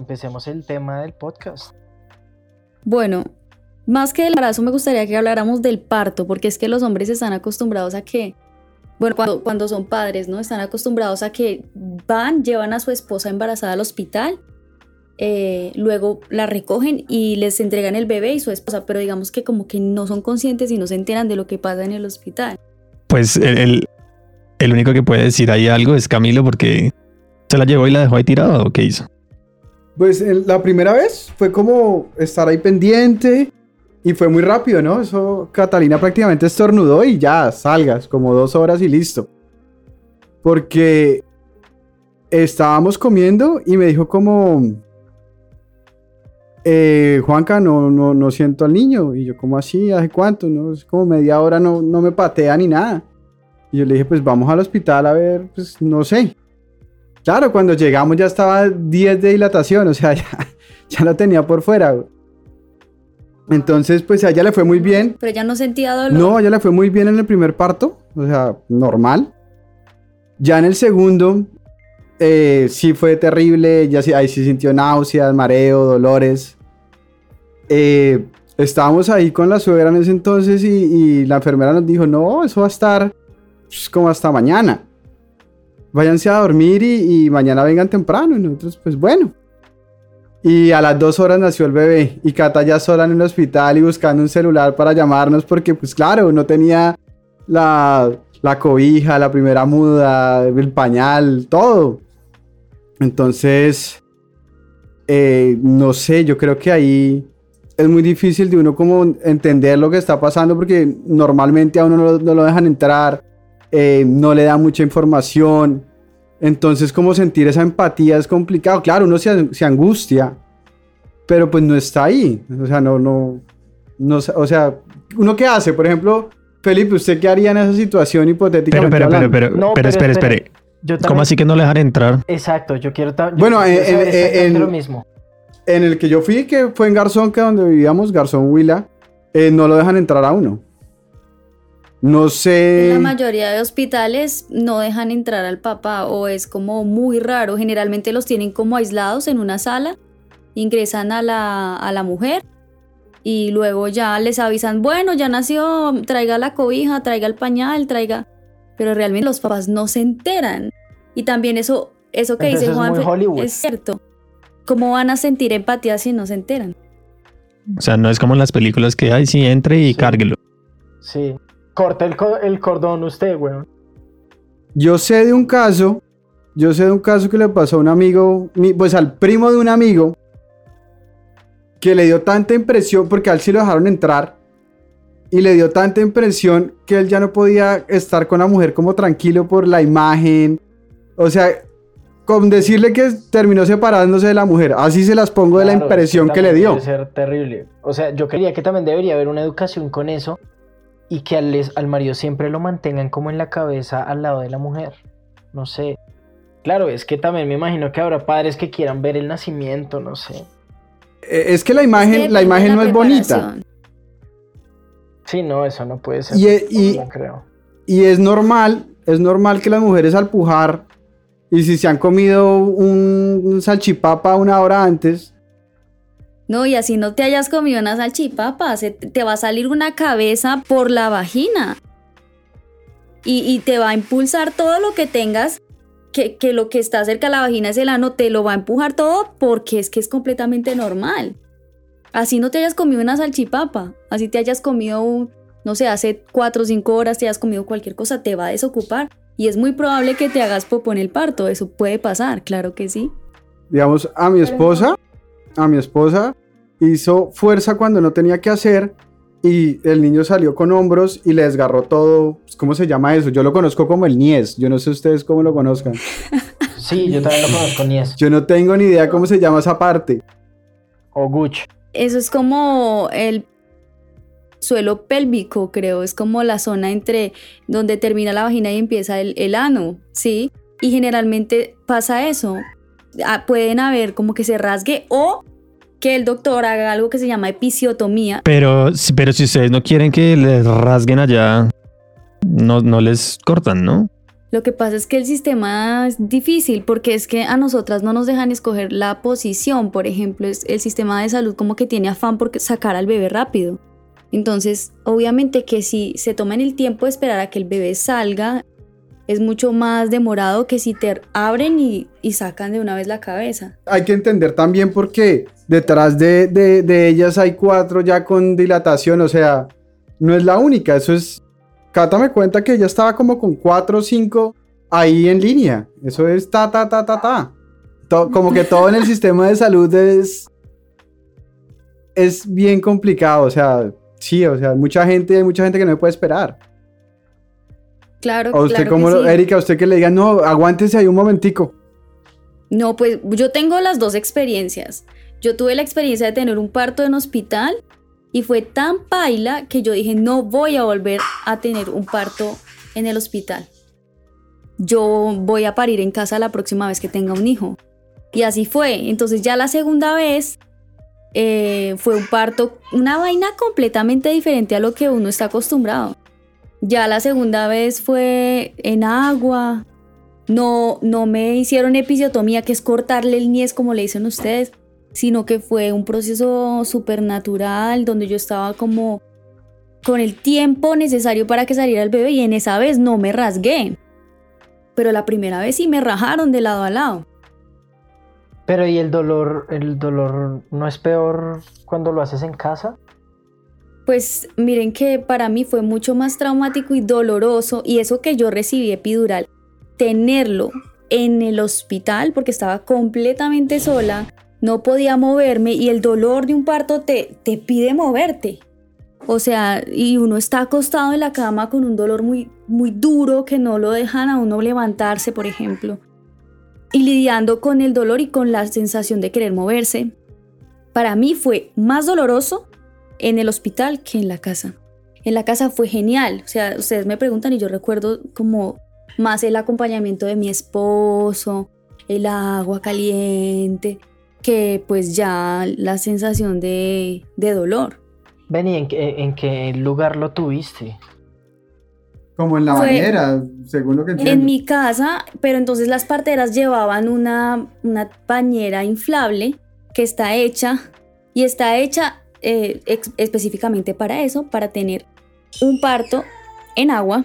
empecemos el tema del podcast. Bueno, más que del embarazo me gustaría que habláramos del parto, porque es que los hombres están acostumbrados a que, bueno, cuando, cuando son padres, ¿no? Están acostumbrados a que van, llevan a su esposa embarazada al hospital, eh, luego la recogen y les entregan el bebé y su esposa, pero digamos que como que no son conscientes y no se enteran de lo que pasa en el hospital. Pues el, el único que puede decir ahí algo es Camilo porque se la llevó y la dejó ahí tirada o qué hizo. Pues la primera vez fue como estar ahí pendiente y fue muy rápido, ¿no? Eso Catalina prácticamente estornudó y ya salgas, como dos horas y listo. Porque estábamos comiendo y me dijo como, eh, Juanca, no, no, no siento al niño. Y yo, como así? ¿Hace cuánto? No, es como media hora, no, no me patea ni nada. Y yo le dije, pues vamos al hospital a ver, pues no sé. Claro, cuando llegamos ya estaba 10 de dilatación, o sea, ya, ya lo tenía por fuera. Entonces, pues a ella le fue muy bien. Pero ella no sentía dolor. No, a ella le fue muy bien en el primer parto, o sea, normal. Ya en el segundo, eh, sí fue terrible, ya sí, ahí sí sintió náuseas, mareo, dolores. Eh, estábamos ahí con la suegra en ese entonces y, la enfermera nos dijo, no, eso va a estar pues, como hasta mañana váyanse a dormir y, mañana vengan temprano. Y nosotros, pues bueno. Y a las dos horas nació el bebé y Cata ya sola en el hospital y buscando un celular para llamarnos porque pues claro, no tenía la, la cobija, la primera muda, el pañal, todo. Entonces, eh, no sé, yo creo que ahí es muy difícil de uno como entender lo que está pasando porque normalmente a uno no lo dejan entrar eh, no le da mucha información. Entonces, como sentir esa empatía es complicado. Claro, uno se, angustia, pero pues no está ahí. O sea, no, no, no, o sea, ¿uno qué hace? Por ejemplo, Felipe, ¿usted qué haría en esa situación hipotética? Pero, pero, pero, pero, no, pero, espere, espere. ¿Cómo así que no le dejan entrar? Exacto, yo quiero... bueno, en, lo mismo. En el que yo fui, que fue en Garzón, que donde vivíamos, Garzón Huila, eh, no lo dejan entrar a uno. No sé. la mayoría de hospitales no dejan entrar al papá o es como muy raro. Generalmente los tienen como aislados en una sala, ingresan a la, a la mujer y luego ya les avisan, bueno, ya nació, traiga la cobija, traiga el pañal, traiga... Pero realmente los papás no se enteran. Y también eso, eso que dice Juan es, es cierto. ¿Cómo van a sentir empatía si no se enteran? O sea, no es como en las películas que, hay, sí, entre y cárguelo. Sí, Corte el, cordón usted, weón. Yo sé de un caso, yo sé de un caso que le pasó a un amigo, pues al primo de un amigo, que le dio tanta impresión, porque a él sí lo dejaron entrar, y le dio tanta impresión que él ya no podía estar con la mujer como tranquilo por la imagen. O sea, con decirle que terminó separándose de la mujer, así se las pongo de la impresión que le dio. Debe ser terrible. O sea, yo creía que también debería haber una educación con eso y que al, al marido siempre lo mantengan como en la cabeza al lado de la mujer. No sé. Claro, es que también me imagino que habrá padres que quieran ver el nacimiento, no sé. Eh, es que la imagen, la imagen no es bonita. Sí, no, eso no puede ser. Y, y, creo. y es normal, es normal que las mujeres al pujar, y si se han comido un salchipapa una hora antes, no, y así no te hayas comido una salchipapa, te va a salir una cabeza por la vagina. Y, te va a impulsar todo lo que tengas, que, que, lo que está cerca de la vagina es el ano, te lo va a empujar todo porque es que es completamente normal. Así no te hayas comido una salchipapa, así te hayas comido, un, no sé, hace cuatro o cinco horas te hayas comido cualquier cosa, te va a desocupar. Y es muy probable que te hagas popo en el parto, eso puede pasar, claro que sí. Digamos, a mi esposa, a mi esposa hizo fuerza cuando no tenía que hacer y el niño salió con hombros y le desgarró todo. Pues, ¿Cómo se llama eso? Yo lo conozco como el Nies. Yo no sé ustedes cómo lo conozcan. Sí, yo también lo conozco, Nies. Yo no tengo ni idea cómo se llama esa parte. O Guch. Eso es como el suelo pélvico, creo. Es como la zona entre donde termina la vagina y empieza el, el ano, ¿sí? Y generalmente pasa eso. Ah, pueden haber como que se rasgue o que el doctor haga algo que se llama episiotomía. Pero, pero si ustedes no quieren que les rasguen allá, no, no les cortan, ¿no? Lo que pasa es que el sistema es difícil porque es que a nosotras no nos dejan escoger la posición. Por ejemplo, es el sistema de salud como que tiene afán por sacar al bebé rápido. Entonces, obviamente que si se toman el tiempo de esperar a que el bebé salga, es mucho más demorado que si te abren y, sacan de una vez la cabeza. Hay que entender también porque detrás de, de ellas hay cuatro ya con dilatación, o sea, no es la única, eso es Cata me cuenta que ella estaba como con 4 o 5 ahí en línea. Eso es ta, ta, ta, ta, ta. como que todo en el sistema de salud es, es bien complicado. O sea, sí, o sea, mucha gente, hay mucha gente que no puede esperar. Claro, o usted como, Erika, usted que le diga, no, aguántese ahí un momentico. No, pues yo tengo las dos experiencias. Yo tuve la experiencia de tener un parto en hospital y fue tan paila que yo dije, no voy a volver a tener un parto en el hospital. Yo voy a parir en casa la próxima vez que tenga un hijo. Y así fue. Entonces ya la segunda vez eh, fue un parto, una vaina completamente diferente a lo que uno está acostumbrado. Ya la segunda vez fue en agua. No, no me hicieron episiotomía, que es cortarle el niés como le dicen ustedes sino que fue un proceso supernatural donde yo estaba como con el tiempo necesario para que saliera el bebé y en esa vez no me rasgué. Pero la primera vez sí me rajaron de lado a lado. Pero ¿y el dolor, el dolor no es peor cuando lo haces en casa? Pues miren que para mí fue mucho más traumático y doloroso y eso que yo recibí epidural, tenerlo en el hospital porque estaba completamente sola, no podía moverme y el dolor de un parto te, te pide moverte. O sea, y uno está acostado en la cama con un dolor muy, muy duro que no lo dejan a uno levantarse, por ejemplo. Y lidiando con el dolor y con la sensación de querer moverse. Para mí fue más doloroso en el hospital que en la casa. En la casa fue genial. O sea, ustedes me preguntan y yo recuerdo como más el acompañamiento de mi esposo, el agua caliente, que pues ya la sensación de, dolor. Vení, ¿en qué, ¿en qué lugar lo tuviste? Como en la bañera, según lo que entiendo. En mi casa, pero entonces las parteras llevaban una, una bañera inflable que está hecha y está hecha eh, específicamente para eso, para tener un parto en agua.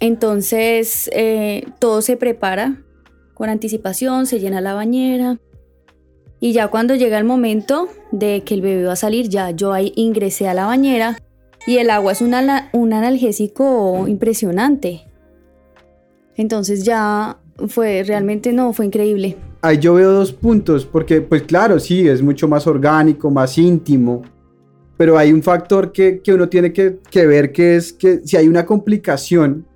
Entonces eh, todo se prepara con anticipación, se llena la bañera, y ya cuando llega el momento de que el bebé va a salir, ya yo ahí ingresé a la bañera y el agua es un, un analgésico impresionante. Entonces ya fue realmente no, fue increíble. Ahí yo veo dos puntos, porque pues claro, sí, es mucho más orgánico, más íntimo, pero hay un factor que, uno tiene que, ver, que es que si hay una complicación,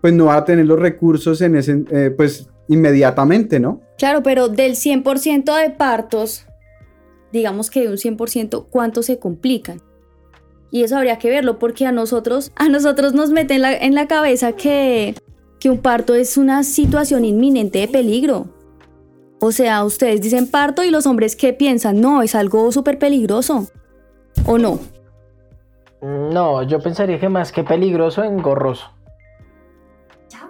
pues no va a tener los recursos en ese, eh, pues inmediatamente, ¿no? Claro, pero del 100% de partos, digamos que de un 100%, ¿cuántos se complican? Y eso habría que verlo porque a nosotros, a nosotros nos mete en la, en la cabeza que, que un parto es una situación inminente de peligro. O sea, ustedes dicen parto y los hombres ¿qué piensan? No, es algo súper peligroso. ¿O no? No, yo pensaría que más que peligroso, engorroso.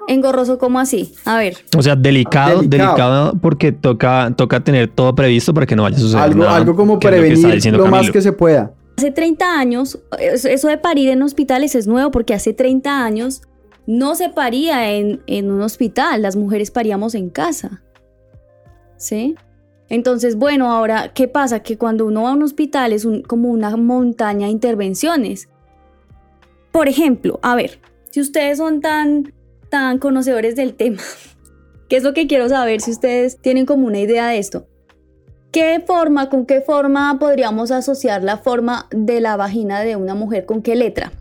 Engorroso, ¿cómo así? A ver. O sea, delicado, delicado, porque toca, toca tener todo previsto para que no vaya a suceder algo, nada. Algo como prevenir lo, más que se pueda. Hace 30 años, eso de parir en hospitales es nuevo porque hace 30 años no se paría en, un hospital, las mujeres paríamos en casa. ¿Sí? Entonces, bueno, ahora, ¿qué pasa? Que cuando uno va a un hospital es como una montaña de intervenciones. Por ejemplo, a ver, si ustedes son tan tan conocedores del tema. ¿Qué es lo que quiero saber si ustedes tienen como una idea de esto? ¿Qué forma, con qué forma podríamos asociar la forma de la vagina de una mujer? ¿Con qué letra?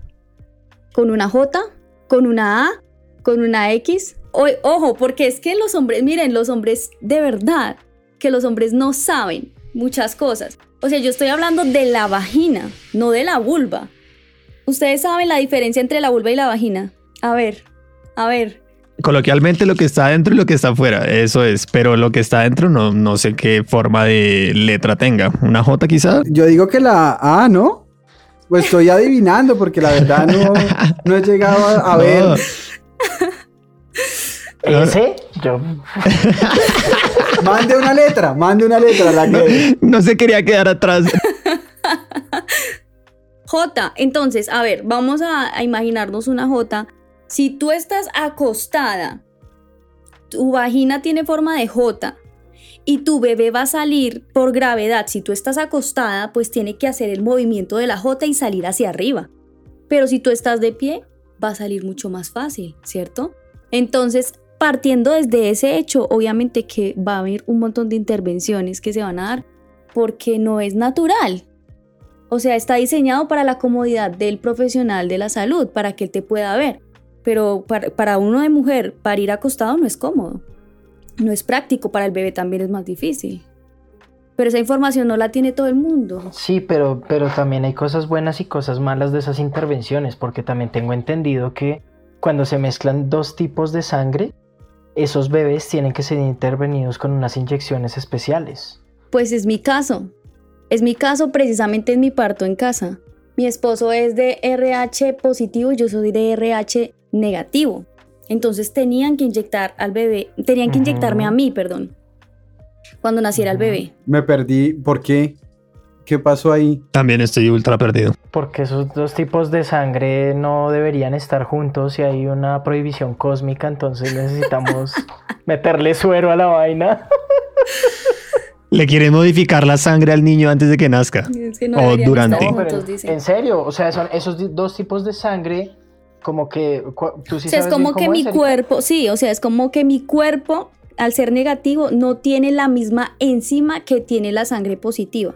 ¿Con una J? ¿Con una A? ¿Con una X? ojo, porque es que los hombres, miren, los hombres de verdad, que los hombres no saben muchas cosas. O sea, yo estoy hablando de la vagina, no de la vulva. ¿Ustedes saben la diferencia entre la vulva y la vagina? A ver, a ver. Coloquialmente lo que está adentro y lo que está afuera, eso es, pero lo que está adentro no, no sé qué forma de letra tenga. ¿Una J quizás? Yo digo que la A, ¿no? Pues estoy adivinando porque la verdad no, no he llegado a, ver. Ese, yo. Mande una letra, mande una letra. La que... No se quería quedar atrás. J, entonces, a ver, vamos a, a imaginarnos una J. Si tú estás acostada, tu vagina tiene forma de J y tu bebé va a salir por gravedad. Si tú estás acostada, pues tiene que hacer el movimiento de la J y salir hacia arriba. Pero si tú estás de pie, va a salir mucho más fácil, ¿cierto? Entonces, partiendo desde ese hecho, obviamente que va a haber un montón de intervenciones que se van a dar porque no es natural. O sea, está diseñado para la comodidad del profesional de la salud, para que él te pueda ver. Pero para, para uno de mujer, parir acostado no es cómodo. No es práctico, para el bebé también es más difícil. Pero esa información no la tiene todo el mundo. Sí, pero, pero también hay cosas buenas y cosas malas de esas intervenciones, porque también tengo entendido que cuando se mezclan dos tipos de sangre, esos bebés tienen que ser intervenidos con unas inyecciones especiales. Pues es mi caso. Es mi caso precisamente en mi parto en casa. Mi esposo es de RH positivo y yo soy de RH negativo. Entonces tenían que inyectar al bebé, tenían que inyectarme a mí, perdón, cuando naciera el bebé. Me perdí. ¿Por qué? ¿Qué pasó ahí? También estoy ultra perdido. Porque esos dos tipos de sangre no deberían estar juntos y hay una prohibición cósmica, entonces necesitamos meterle suero a la vaina. Le quieren modificar la sangre al niño antes de que nazca. Es que no O durante. estar No, pero juntos, en- dicen. en serio, o sea, son esos dos tipos de sangre, como que tú sí O sea, es como que mi cuerpo, sí, o sea, es como que mi cuerpo, al ser negativo, no tiene la misma enzima que tiene la sangre positiva.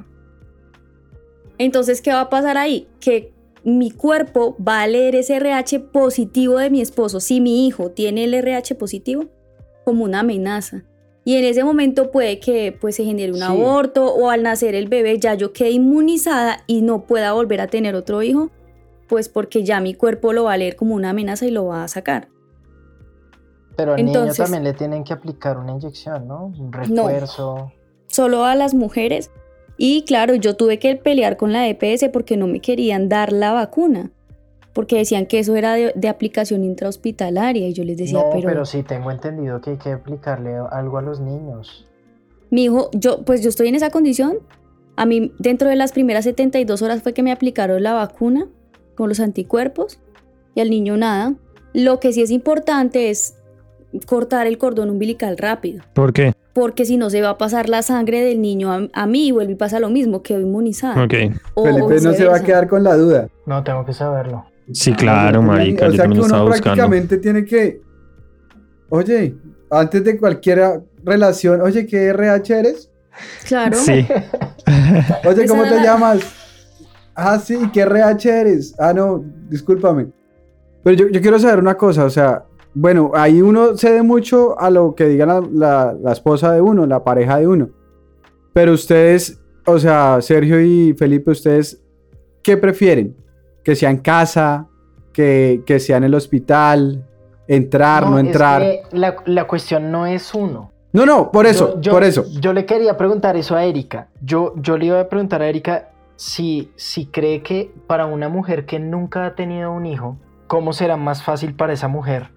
Entonces, ¿qué va a pasar ahí? Que mi cuerpo va a leer ese RH positivo de mi esposo, si mi hijo tiene el RH positivo, como una amenaza. Y en ese momento puede que pues, se genere un Sí. aborto o al nacer el bebé ya yo quede inmunizada y no pueda volver a tener otro hijo, pues porque ya mi cuerpo lo va a leer como una amenaza y lo va a sacar. Pero al Entonces- niño también le tienen que aplicar una inyección, ¿no? Un refuerzo. solo a las mujeres. Y claro, yo tuve que pelear con la EPS porque no me querían dar la vacuna, porque decían que eso era de, de aplicación intrahospitalaria y yo les decía, no, pero, pero... sí tengo entendido que hay que aplicarle algo a los niños. mi hijo, yo pues yo estoy en esa condición. A mí dentro de las primeras 72 horas fue que me aplicaron la vacuna con los anticuerpos y al niño nada. Lo que sí es importante es cortar el cordón umbilical rápido. ¿Por qué? porque si no se va a pasar la sangre del niño a, a mí y vuelve y pasa lo mismo, quedo inmunizada. Ok. O- o Felipe no se va a quedar con la duda. No, tengo que saberlo. Sí, claro, No, marica. O yo sea también que lo estaba uno buscando. prácticamente tiene que. Oye, antes de cualquier relación, oye, ¿qué RH eres? Claro. Sí. Oye, ¿cómo te la- llamas? Ah, sí, ¿qué RH eres? Ah, no, discúlpame. Pero yo, yo quiero saber una cosa, o sea, bueno, ahí uno cede mucho a lo que diga la, la- la esposa de uno, la pareja de uno. Pero ustedes, o sea, Sergio y Felipe, ¿ustedes qué prefieren? ¿Que sea en casa? ¿Que, que sea en el hospital? ¿Entrar, no, es entrar? que la, la cuestión no es uno. No, no, por eso, Yo- yo- por eso. Yo le quería preguntar eso a Erika. Yo, yo le iba a preguntar a Erika si, si cree que para una mujer que nunca ha tenido un hijo, ¿cómo será más fácil para esa mujer?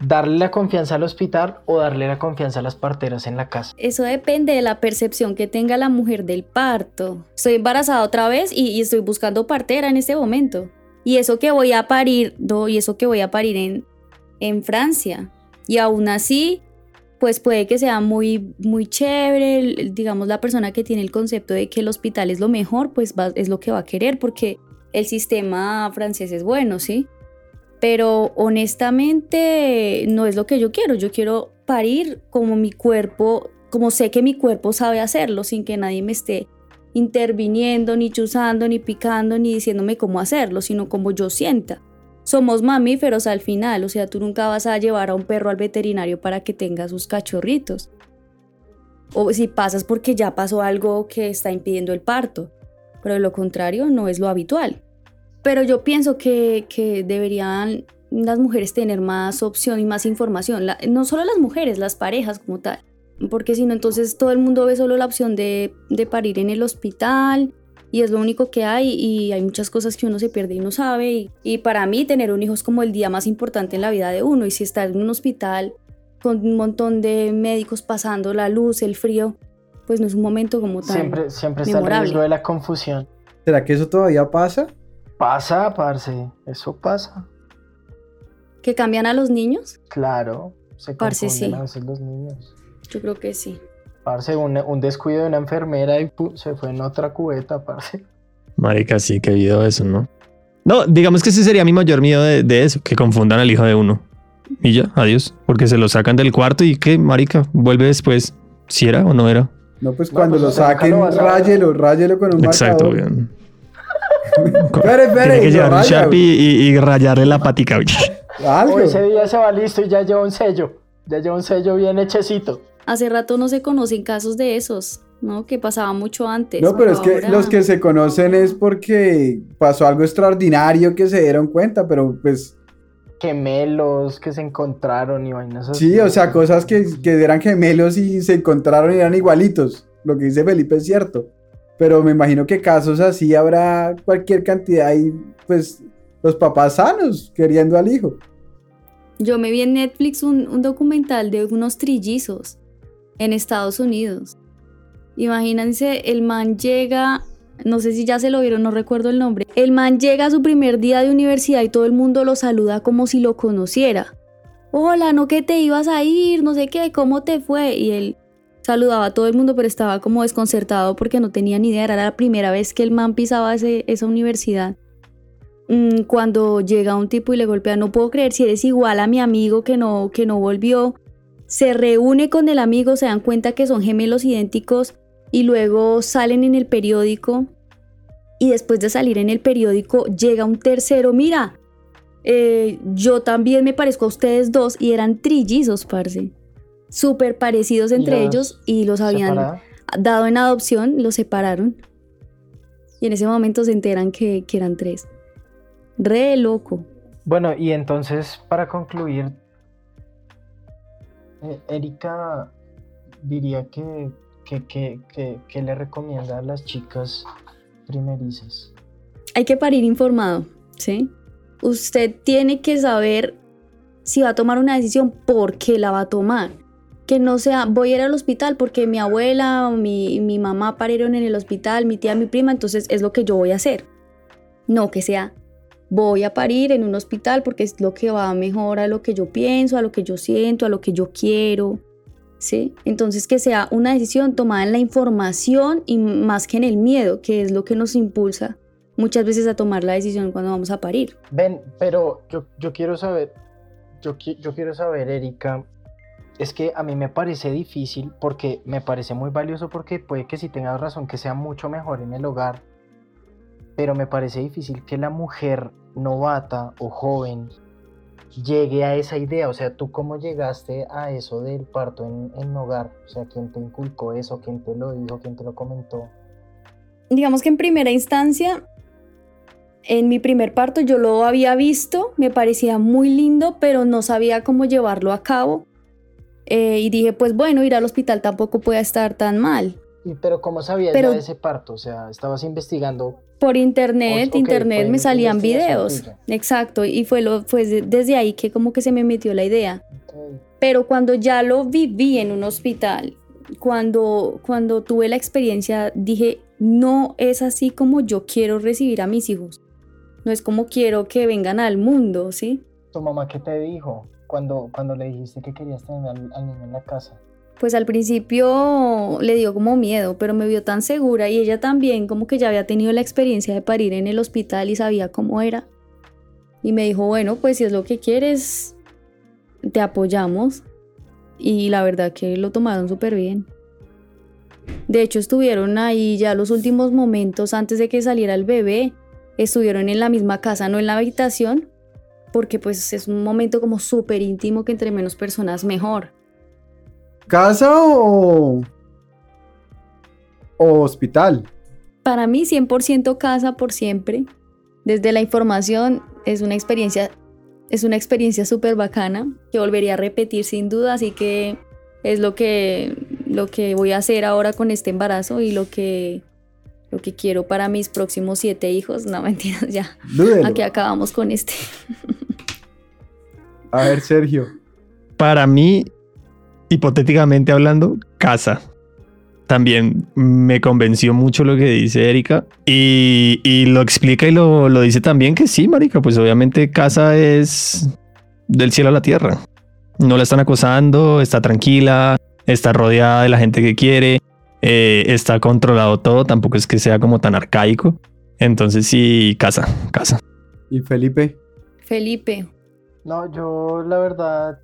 ¿Darle la confianza al hospital o darle la confianza a las parteras en la casa? Eso depende de la percepción que tenga la mujer del parto. Estoy embarazada otra vez y, estoy buscando partera en este momento. Y eso que voy a parir, no, y eso que voy a parir en, en Francia. Y aún así, pues puede que sea muy, muy chévere, digamos, la persona que tiene el concepto de que el hospital es lo mejor, pues va- es lo que va a querer porque el sistema francés es bueno, ¿sí? Pero honestamente no es lo que yo quiero. Yo quiero parir como mi cuerpo, como sé que mi cuerpo sabe hacerlo, sin que nadie me esté interviniendo, ni chuzando, ni picando, ni diciéndome cómo hacerlo, sino como yo sienta. Somos mamíferos al final, o sea, tú nunca vas a llevar a un perro al veterinario para que tenga sus cachorritos. O si pasas porque ya pasó algo que está impidiendo el parto. Pero de lo contrario no es lo habitual. Pero yo pienso que, que deberían las mujeres tener más opción y más información. La- no solo las mujeres, las parejas como tal. Porque si no, entonces todo el mundo ve solo la opción de, de parir en el hospital y es lo único que hay y hay muchas cosas que uno se pierde y no sabe y, y para mí tener un hijo es como el día más importante en la vida de uno y si está en un hospital con un montón de médicos pasando la luz, el frío, pues no es un momento como tan Siempre, siempre está el memorable. riesgo de la confusión. ¿Será que eso todavía pasa? Pasa, parce, eso pasa. que cambian a los niños. Claro, se Parce, confunden sí. a veces los niños. Yo creo que sí. Parce, un, un descuido de una enfermera y pu- se fue en otra cubeta, parce. Marica, sí, qué video eso, ¿no? No, digamos que ese sería mi mayor miedo de, de eso, que confundan al hijo de uno. Y ya, adiós. Porque se lo sacan del cuarto y que, marica, vuelve después. Si era o no era. No, pues No, cuando pues, lo saquen, ráyelo, ráyelo con un Exacto, marcador. weón. Espere, espere, Tiene que llevar un Sharpie y, y rayarle la patica. Algo. Hoy ese día se va listo y ya lleva un sello. Ya lleva un sello bien hechecito. Hace rato no se conocen casos de esos, ¿no? Que pasaba mucho antes. No, pero es que ahora- los que se conocen es porque pasó algo extraordinario que se dieron cuenta, pero pues Gemelos que se encontraron y vainas así. sí, o sea, cosas que, que eran gemelos y se encontraron y eran igualitos. Lo que dice Felipe es cierto. Pero me imagino que casos así habrá cualquier cantidad y pues los papás sanos queriendo al hijo. Yo me vi en Netflix un, documental de unos trillizos en Estados Unidos. Imagínense, el man llega, no sé si ya se lo vieron, no recuerdo el nombre. El man llega a su primer día de universidad y todo el mundo lo saluda como si lo conociera. Hola, no que te ibas a ir, no sé qué, ¿cómo te fue? Y él saludaba a todo el mundo, pero estaba como desconcertado porque no tenía ni idea, era la primera vez que el man pisaba ese- esa universidad mm, cuando llega un tipo y le golpea, no puedo creer si eres igual a mi amigo que no, que no volvió. Se reúne con el amigo, se dan cuenta que son gemelos idénticos y luego salen en el periódico. Y después de salir en el periódico llega un tercero, mira, eh, yo también me parezco a ustedes dos y eran trillizos, parce. Súper parecidos entre los ellos y los habían dado en adopción, los separaron. Y en ese momento se enteran que, que eran tres. Re loco. Bueno, y entonces, para concluir, eh, Erika diría que, que, que, que, que le recomienda a las chicas primerizas. Hay que parir informado, ¿sí? Usted tiene que saber si va a tomar una decisión, por qué la va a tomar. Que no sea, voy a ir al hospital porque mi abuela o mi, mi mamá parieron en el hospital, mi tía, mi prima, entonces es lo que yo voy a hacer. No, que sea, voy a parir en un hospital porque es lo que va mejor a lo que yo pienso, a lo que yo siento, a lo que yo quiero. ¿Sí? Entonces que sea una decisión tomada en la información y más que en el miedo, que es lo que nos impulsa muchas veces a tomar la decisión cuando vamos a parir. Ven, pero yo, yo quiero saber, yo, yo quiero saber, Erika, es que a mí me parece difícil porque me parece muy valioso porque puede que si tengas razón que sea mucho mejor en el hogar, pero me parece difícil que la mujer novata o joven llegue a esa idea, o sea, ¿tú cómo llegaste a eso del parto en, en hogar? O sea, ¿quién te inculcó eso? ¿Quién te lo dijo? ¿Quién te lo comentó? Digamos que en primera instancia, en mi primer parto yo lo había visto, me parecía muy lindo, pero no sabía cómo llevarlo a cabo. Eh, y dije, pues bueno, ir al hospital tampoco puede estar tan mal. Y, pero ¿cómo sabías Pero- de ese parto? O sea, estabas investigando Por internet, Ok, internet me salían videos. tuya. Exacto, y fue, lo, fue de- desde ahí que como que se me metió la idea. Ok. Pero cuando ya lo viví en un hospital, cuando, cuando tuve la experiencia, dije, no es así como yo quiero recibir a mis hijos. No es como quiero que vengan al mundo, ¿sí? ¿Tu mamá qué te dijo cuando, cuando le dijiste que querías tener al, al niño en la casa? Pues al principio le dio como miedo, pero me vio tan segura y ella también como que ya había tenido la experiencia de parir en el hospital y sabía cómo era. Y me dijo, bueno, pues si es lo que quieres, te apoyamos. Y la verdad que lo tomaron súper bien. De hecho, estuvieron ahí ya los últimos momentos antes de que saliera el bebé. Estuvieron en la misma casa, no en la habitación, porque pues es un momento como súper íntimo que entre menos personas mejor. ¿Casa o, o hospital? Para mí 100% casa por siempre. Desde la información es una experiencia es una experiencia súper bacana que volvería a repetir sin duda, así que es lo que lo que voy a hacer ahora con este embarazo y lo que lo que quiero para mis próximos siete hijos. No, mentiras, ya. Dúdelo. Aquí acabamos con este. A ver, Sergio. Para mí, hipotéticamente hablando, casa. También me convenció mucho lo que dice Erika y, y lo explica y lo, lo dice también que sí, Marica, pues obviamente casa es del cielo a la tierra. No la están acosando, está tranquila, está rodeada de la gente que quiere, eh, está controlado todo, tampoco es que sea como tan arcaico. Entonces sí, casa, casa. ¿Y Felipe? Felipe, No, yo la verdad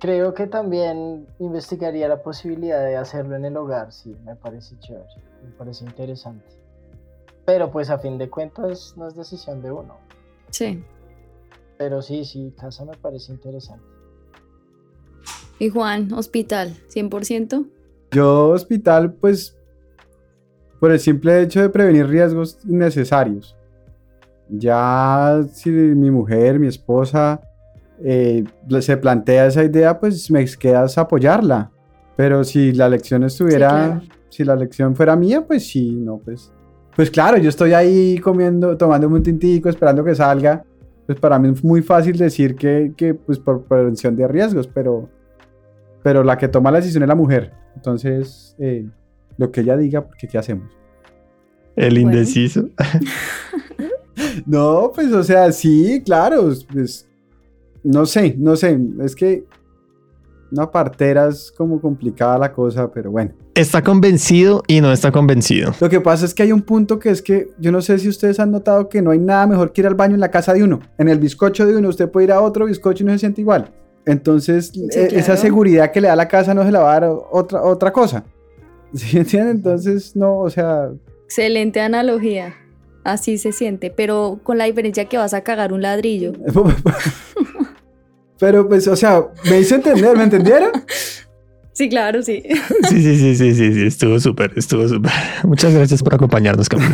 creo que también investigaría la posibilidad de hacerlo en el hogar, sí, me parece chévere, me parece interesante. Pero pues a fin de cuentas no es decisión de uno. sí. Pero sí, sí, casa me parece interesante. Y Juan, hospital, 100%. Yo, hospital, pues, por el simple hecho de prevenir riesgos innecesarios. Ya si mi mujer, mi esposa, eh, se plantea esa idea, pues me quedas apoyarla. Pero si la lección estuviera, claro. si la lección fuera mía, pues sí, no, pues. Pues claro, yo estoy ahí comiendo, tomándome un tintico, esperando que salga. Pues para mí es muy fácil decir que, que pues por prevención de riesgos, pero, pero la que toma la decisión es la mujer. Entonces, eh, lo que ella diga, porque ¿qué hacemos? El Bueno. indeciso. No, pues, o sea, sí, claro, pues, no sé, no sé, es que una partera es como complicada la cosa, pero bueno. Está convencido y no está convencido. Lo que pasa es que hay un punto que es que yo no sé si ustedes han notado que no hay nada mejor que ir al baño en la casa de uno. En el bizcocho de uno, usted puede ir a otro bizcocho y no se siente igual. Entonces, eh, esa seguridad que le da la casa no se la va a dar otra, otra cosa. ¿Sí entienden? Entonces, no, o sea, Excelente analogía. Así se siente, pero con la diferencia que vas a cagar un ladrillo. Pero pues, o sea, me hizo entender, ¿me entendieron? Sí, claro, sí. Sí, sí, sí, sí, sí, sí, estuvo súper, estuvo súper. Muchas gracias por acompañarnos, Camilo.